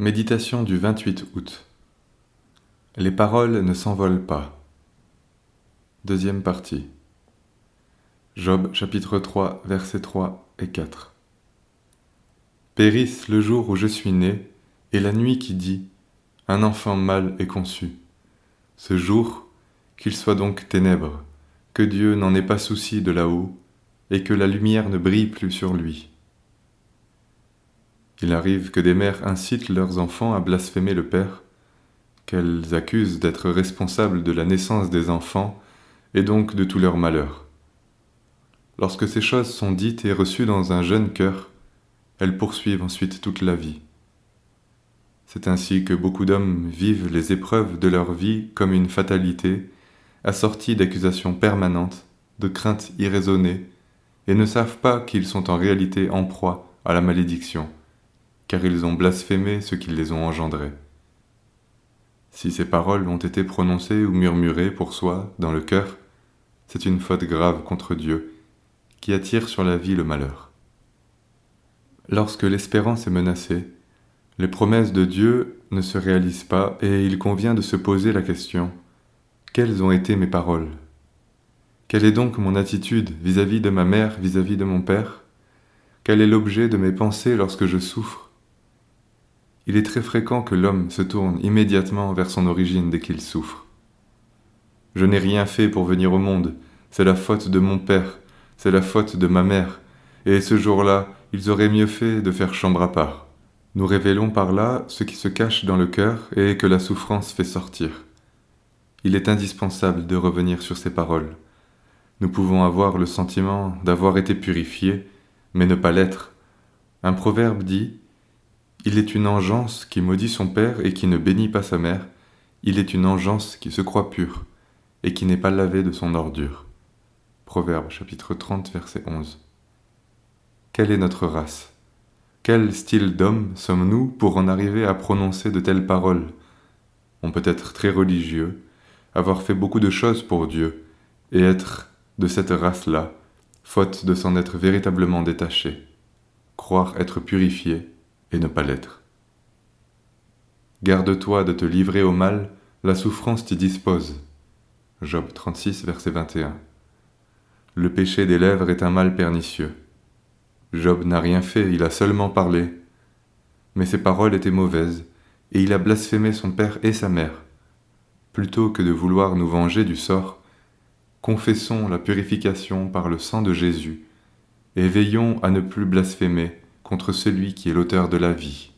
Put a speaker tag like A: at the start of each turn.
A: Méditation du 28 août. Les paroles ne s'envolent pas. Deuxième partie. Job chapitre 3 versets 3 et 4. Périsse le jour où je suis né et la nuit qui dit Un enfant mâle est conçu. Ce jour, qu'il soit donc ténèbres, que Dieu n'en ait pas souci de là-haut et que la lumière ne brille plus sur lui. Il arrive que des mères incitent leurs enfants à blasphémer le Père, qu'elles accusent d'être responsables de la naissance des enfants et donc de tout leur malheur. Lorsque ces choses sont dites et reçues dans un jeune cœur, elles poursuivent ensuite toute la vie. C'est ainsi que beaucoup d'hommes vivent les épreuves de leur vie comme une fatalité, assortie d'accusations permanentes, de craintes irraisonnées, et ne savent pas qu'ils sont en réalité en proie à la malédiction, car ils ont blasphémé ceux qui les ont engendrés. Si ces paroles ont été prononcées ou murmurées pour soi dans le cœur, c'est une faute grave contre Dieu, qui attire sur la vie le malheur. Lorsque l'espérance est menacée, les promesses de Dieu ne se réalisent pas et il convient de se poser la question quelles ont été mes paroles? Quelle est donc mon attitude vis-à-vis de ma mère, vis-à-vis de mon père? Quel est l'objet de mes pensées lorsque je souffre? Il est très fréquent que l'homme se tourne immédiatement vers son origine dès qu'il souffre. Je n'ai rien fait pour venir au monde, c'est la faute de mon père, c'est la faute de ma mère, et ce jour-là, ils auraient mieux fait de faire chambre à part. Nous révélons par là ce qui se cache dans le cœur et que la souffrance fait sortir. Il est indispensable de revenir sur ces paroles. Nous pouvons avoir le sentiment d'avoir été purifiés, mais ne pas l'être. Un proverbe dit Il est une engeance qui maudit son père et qui ne bénit pas sa mère, il est une engeance qui se croit pure et qui n'est pas lavée de son ordure. Proverbe chapitre 30 verset 11. Quelle est notre race? Quel style d'homme sommes-nous pour en arriver à prononcer de telles paroles? On peut être très religieux, avoir fait beaucoup de choses pour Dieu, et être de cette race-là, faute de s'en être véritablement détaché, croire être purifié et ne pas l'être. Garde-toi de te livrer au mal, la souffrance t'y dispose. Job 36, verset 21. Le péché des lèvres est un mal pernicieux. Job n'a rien fait, il a seulement parlé. Mais ses paroles étaient mauvaises, et il a blasphémé son père et sa mère. Plutôt que de vouloir nous venger du sort, confessons la purification par le sang de Jésus, et veillons à ne plus blasphémer contre celui qui est l'auteur de la vie.